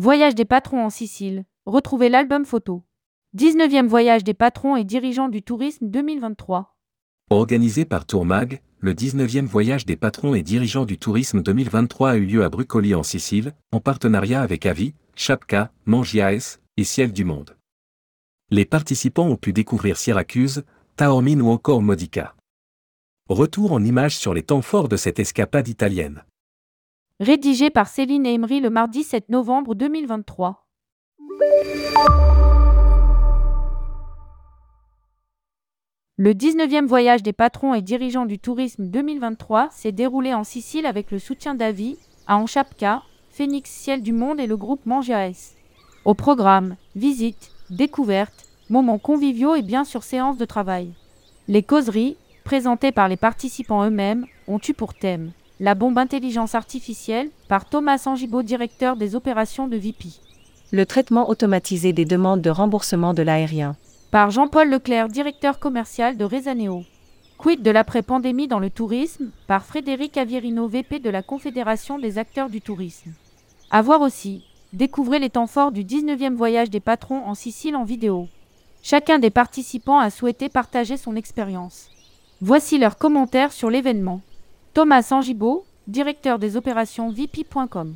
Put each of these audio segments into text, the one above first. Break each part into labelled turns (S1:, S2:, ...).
S1: Voyage des patrons en Sicile. Retrouvez l'album photo. 19e voyage des patrons et dirigeants du tourisme 2023.
S2: Organisé par Tourmag, le 19e voyage des patrons et dirigeants du tourisme 2023 a eu lieu à Brucoli en Sicile, en partenariat avec Avi, Chapka, Mangiaes et Ciel du Monde. Les participants ont pu découvrir Syracuse, Taormine ou encore Modica. Retour en images sur les temps forts de cette escapade italienne.
S1: Rédigé par Céline Emery le mardi 7 novembre 2023. Le 19e voyage des patrons et dirigeants du tourisme 2023 s'est déroulé en Sicile avec le soutien d'Avi, à Anchapka, Phoenix Ciel du Monde et le groupe Mangiaes. Au programme, visites, découvertes, moments conviviaux et bien sûr séances de travail. Les causeries, présentées par les participants eux-mêmes, ont eu pour thème la bombe intelligence artificielle par Thomas Angibaud, directeur des opérations de VP.
S3: Le traitement automatisé des demandes de remboursement de l'aérien.
S1: Par Jean-Paul Leclerc, directeur commercial de Rezaneo. Quid de l'après-pandémie dans le tourisme? Par Frédéric Avierino, VP de la Confédération des acteurs du tourisme. À voir aussi, découvrez les temps forts du 19e voyage des patrons en Sicile en vidéo. Chacun des participants a souhaité partager son expérience. Voici leurs commentaires sur l'événement. Thomas Sangibaud, directeur des opérations VP.com.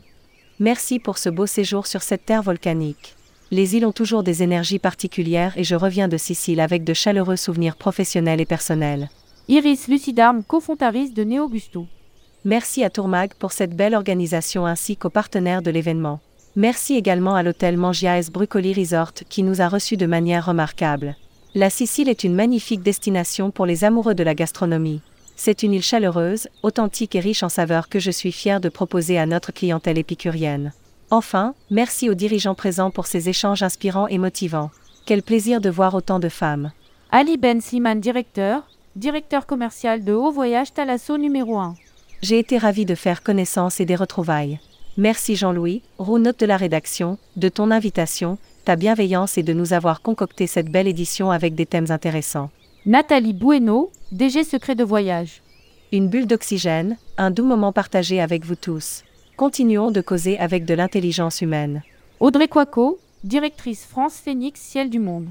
S3: Merci pour ce beau séjour sur cette terre volcanique. Les îles ont toujours des énergies particulières et je reviens de Sicile avec de chaleureux souvenirs professionnels et personnels.
S1: Iris Lucidarme, cofondatrice de Neogusto.
S3: Merci à Tourmag pour cette belle organisation ainsi qu'aux partenaires de l'événement. Merci également à l'hôtel Mangiaes Brucoli Resort qui nous a reçus de manière remarquable. La Sicile est une magnifique destination pour les amoureux de la gastronomie. C'est une île chaleureuse, authentique et riche en saveurs que je suis fier de proposer à notre clientèle épicurienne. Enfin, merci aux dirigeants présents pour ces échanges inspirants et motivants. Quel plaisir de voir autant de femmes.
S1: Ali Ben Sliman, directeur, directeur commercial de Haut Voyage Talasso numéro 1.
S3: J'ai été ravi de faire connaissance et des retrouvailles. Merci Jean-Louis, roue note de la rédaction, de ton invitation, ta bienveillance et de nous avoir concocté cette belle édition avec des thèmes intéressants.
S1: Nathalie Bueno, DG Secret de Voyage.
S3: Une bulle d'oxygène, un doux moment partagé avec vous tous. Continuons de causer avec de l'intelligence humaine.
S1: Audrey Quaco, directrice France Phoenix Ciel du Monde.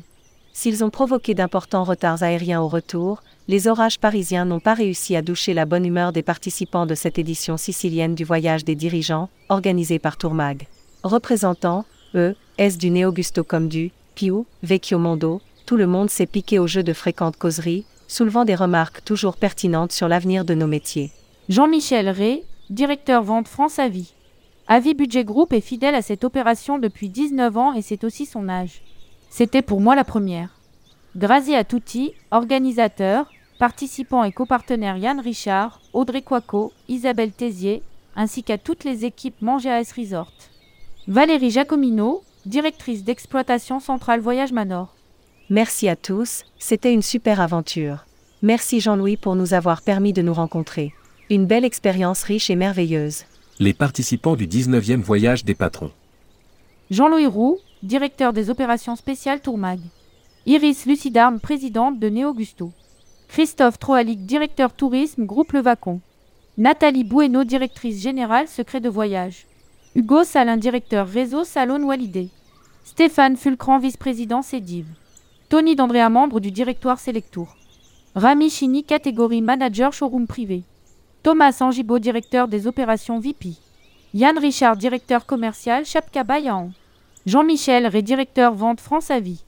S3: S'ils ont provoqué d'importants retards aériens au retour, les orages parisiens n'ont pas réussi à doucher la bonne humeur des participants de cette édition sicilienne du voyage des dirigeants, organisée par Tourmag. Représentant, eux, est du Néogusto comme du Piu, Vecchio Mondo, tout le monde s'est piqué au jeu de fréquentes causeries, soulevant des remarques toujours pertinentes sur l'avenir de nos métiers.
S1: Jean-Michel Ré, directeur vente France Avis. Avis Budget Group est fidèle à cette opération depuis 19 ans et c'est aussi son âge. C'était pour moi la première. Grazie à tutti, organisateurs, participants et copartenaires Yann Richard, Audrey Quaco, Isabelle Tézier, ainsi qu'à toutes les équipes Mangiaes Resort. Valérie Jacomino, directrice d'exploitation Centrale Voyage Manor.
S3: Merci à tous, c'était une super aventure. Merci Jean-Louis pour nous avoir permis de nous rencontrer. Une belle expérience riche et merveilleuse.
S2: Les participants du 19e voyage des patrons.
S1: Jean-Louis Roux, directeur des opérations spéciales Tourmag. Iris Lucidarme, présidente de Néogusto. Christophe Troalic, directeur tourisme Groupe Le Vacon. Nathalie Bueno, directrice générale Secret de voyage. Hugo Salin, directeur réseau Salon Walidé. Stéphane Fulcran, vice-président Cédive. Tony D'Andrea, membre du directoire Selectour. Rami Chini, catégorie manager showroom privé. Thomas Angibaud, directeur des opérations VP. Yann Richard, directeur commercial Chapka Bayan. Jean-Michel Ré, directeur vente France Avis.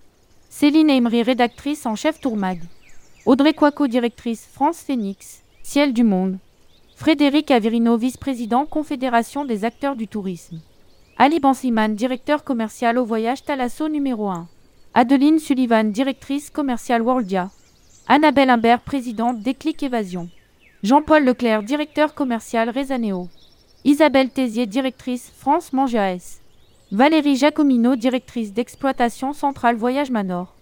S1: Céline Emery, rédactrice en chef Tourmag. Audrey Quaco, directrice France Phoenix, Ciel du Monde. Frédéric Avirino, vice-président Confédération des acteurs du tourisme. Ali Bansiman, directeur commercial au voyage Talasso numéro 1. Adeline Sullivan, directrice commerciale Worldia. Annabelle Imbert, présidente Déclic Évasion. Jean-Paul Leclerc, directeur commercial Rezaneo. Isabelle Tézier, directrice France Mangiaes. Valérie Jacomino, directrice d'exploitation Centrale Voyage Manor.